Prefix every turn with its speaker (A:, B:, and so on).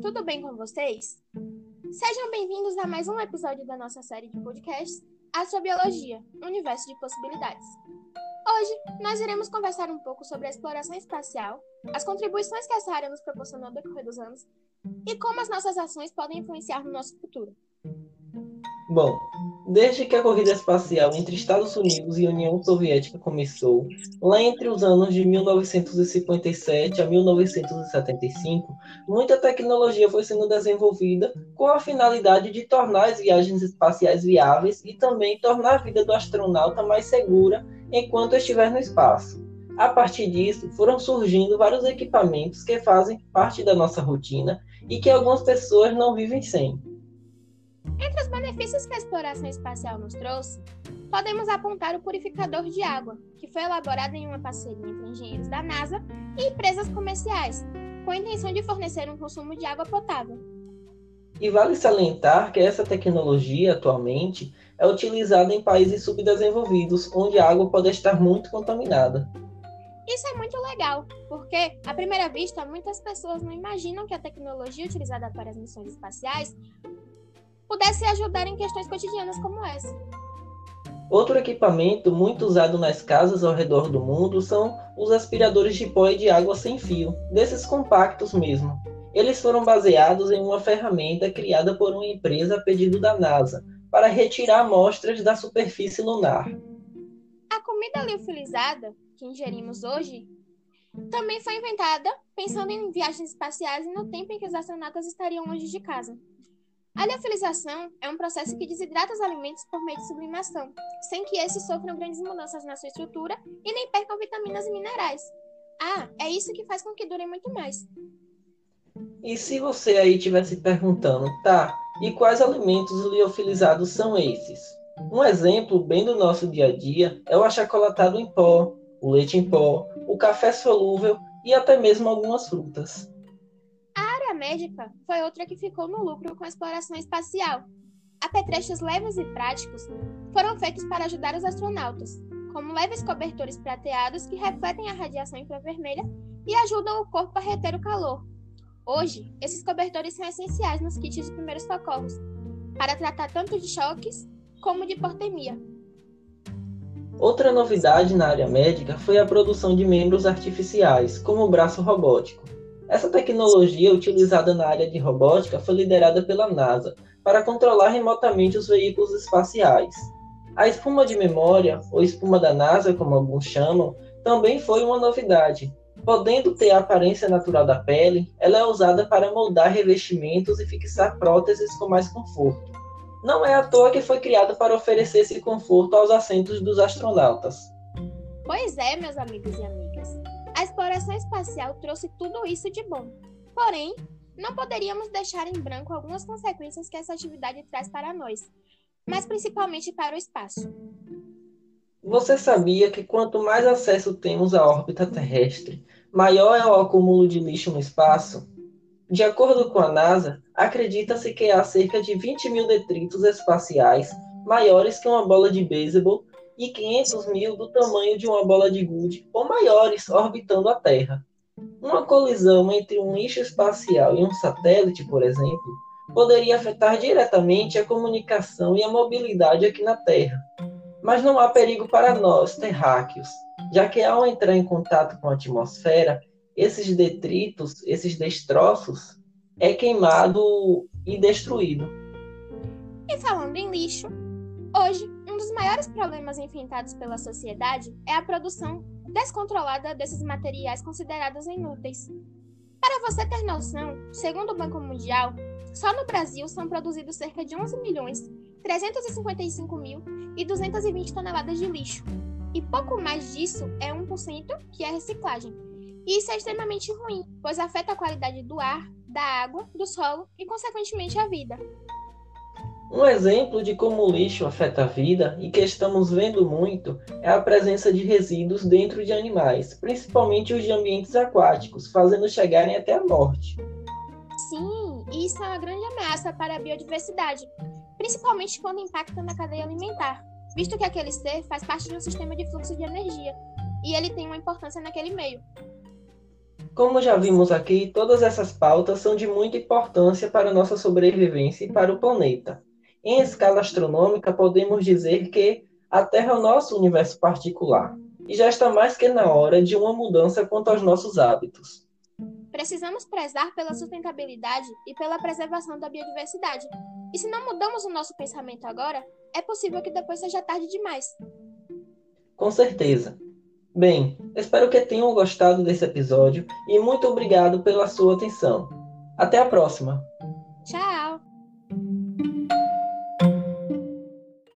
A: tudo bem com vocês? Sejam bem-vindos a mais um episódio da nossa série de podcasts Astrobiologia, Universo de Possibilidades. Hoje, nós iremos conversar um pouco sobre a exploração espacial, as contribuições que essa área nos proporcionou ao decorrer dos anos e como as nossas ações podem influenciar no nosso futuro.
B: Bom, desde que a corrida espacial entre Estados Unidos e União Soviética começou, lá entre os anos de 1957 a 1975, muita tecnologia foi sendo desenvolvida com a finalidade de tornar as viagens espaciais viáveis e também tornar a vida do astronauta mais segura enquanto estiver no espaço. A partir disso, foram surgindo vários equipamentos que fazem parte da nossa rotina e que algumas pessoas não vivem sem.
A: Entre os benefícios que a exploração espacial nos trouxe, podemos apontar o purificador de água, que foi elaborado em uma parceria entre engenheiros da NASA e empresas comerciais, com a intenção de fornecer um consumo de água potável.
B: E vale salientar que essa tecnologia, atualmente, é utilizada em países subdesenvolvidos, onde a água pode estar muito contaminada.
A: Isso é muito legal, porque, à primeira vista, muitas pessoas não imaginam que a tecnologia utilizada para as missões espaciais pudesse ajudar em questões cotidianas como essa.
B: Outro equipamento muito usado nas casas ao redor do mundo são os aspiradores de pó e de água sem fio, desses compactos mesmo. Eles foram baseados em uma ferramenta criada por uma empresa a pedido da NASA para retirar amostras da superfície lunar.
A: A comida liofilizada que ingerimos hoje também foi inventada pensando em viagens espaciais e no tempo em que os astronautas estariam longe de casa. A liofilização é um processo que desidrata os alimentos por meio de sublimação, sem que esses sofram grandes mudanças na sua estrutura e nem percam vitaminas e minerais. Ah, é isso que faz com que durem muito mais.
B: E se você aí estiver se perguntando, tá, e quais alimentos liofilizados são esses? Um exemplo bem do nosso dia a dia é o achocolatado em pó, o leite em pó, o café solúvel e até mesmo algumas frutas
A: médica foi outra que ficou no lucro com a exploração espacial. Apetrechos leves e práticos foram feitos para ajudar os astronautas, como leves cobertores prateados que refletem a radiação infravermelha e ajudam o corpo a reter o calor. Hoje, esses cobertores são essenciais nos kits de primeiros socorros, para tratar tanto de choques como de hipotermia.
B: Outra novidade na área médica foi a produção de membros artificiais, como o braço robótico. Essa tecnologia utilizada na área de robótica foi liderada pela NASA para controlar remotamente os veículos espaciais. A espuma de memória, ou espuma da NASA, como alguns chamam, também foi uma novidade. Podendo ter a aparência natural da pele, ela é usada para moldar revestimentos e fixar próteses com mais conforto. Não é à toa que foi criada para oferecer esse conforto aos assentos dos astronautas.
A: Pois é, meus amigos e amigas. A exploração espacial trouxe tudo isso de bom. Porém, não poderíamos deixar em branco algumas consequências que essa atividade traz para nós, mas principalmente para o espaço.
B: Você sabia que quanto mais acesso temos à órbita terrestre, maior é o acúmulo de lixo no espaço? De acordo com a NASA, acredita-se que há cerca de 20 mil detritos espaciais maiores que uma bola de beisebol e 500 mil do tamanho de uma bola de gude ou maiores orbitando a Terra. Uma colisão entre um lixo espacial e um satélite, por exemplo, poderia afetar diretamente a comunicação e a mobilidade aqui na Terra. Mas não há perigo para nós, terráqueos, já que ao entrar em contato com a atmosfera, esses detritos, esses destroços, é queimado e destruído.
A: E falando em lixo, hoje dos maiores problemas enfrentados pela sociedade é a produção descontrolada desses materiais considerados inúteis. Para você ter noção, segundo o Banco Mundial, só no Brasil são produzidos cerca de 11 milhões 355 mil e 220 toneladas de lixo. E pouco mais disso é 1% que é reciclagem. E isso é extremamente ruim, pois afeta a qualidade do ar, da água, do solo e, consequentemente, a vida.
B: Um exemplo de como o lixo afeta a vida e que estamos vendo muito é a presença de resíduos dentro de animais, principalmente os de ambientes aquáticos, fazendo chegarem até a morte.
A: Sim, isso é uma grande ameaça para a biodiversidade, principalmente quando impacta na cadeia alimentar, visto que aquele ser faz parte de um sistema de fluxo de energia e ele tem uma importância naquele meio.
B: Como já vimos aqui, todas essas pautas são de muita importância para a nossa sobrevivência e para o planeta. Em escala astronômica, podemos dizer que a Terra é o nosso universo particular e já está mais que na hora de uma mudança quanto aos nossos hábitos.
A: Precisamos prezar pela sustentabilidade e pela preservação da biodiversidade. E se não mudamos o nosso pensamento agora, é possível que depois seja tarde demais.
B: Com certeza. Bem, espero que tenham gostado desse episódio e muito obrigado pela sua atenção. Até a próxima!
A: Tchau!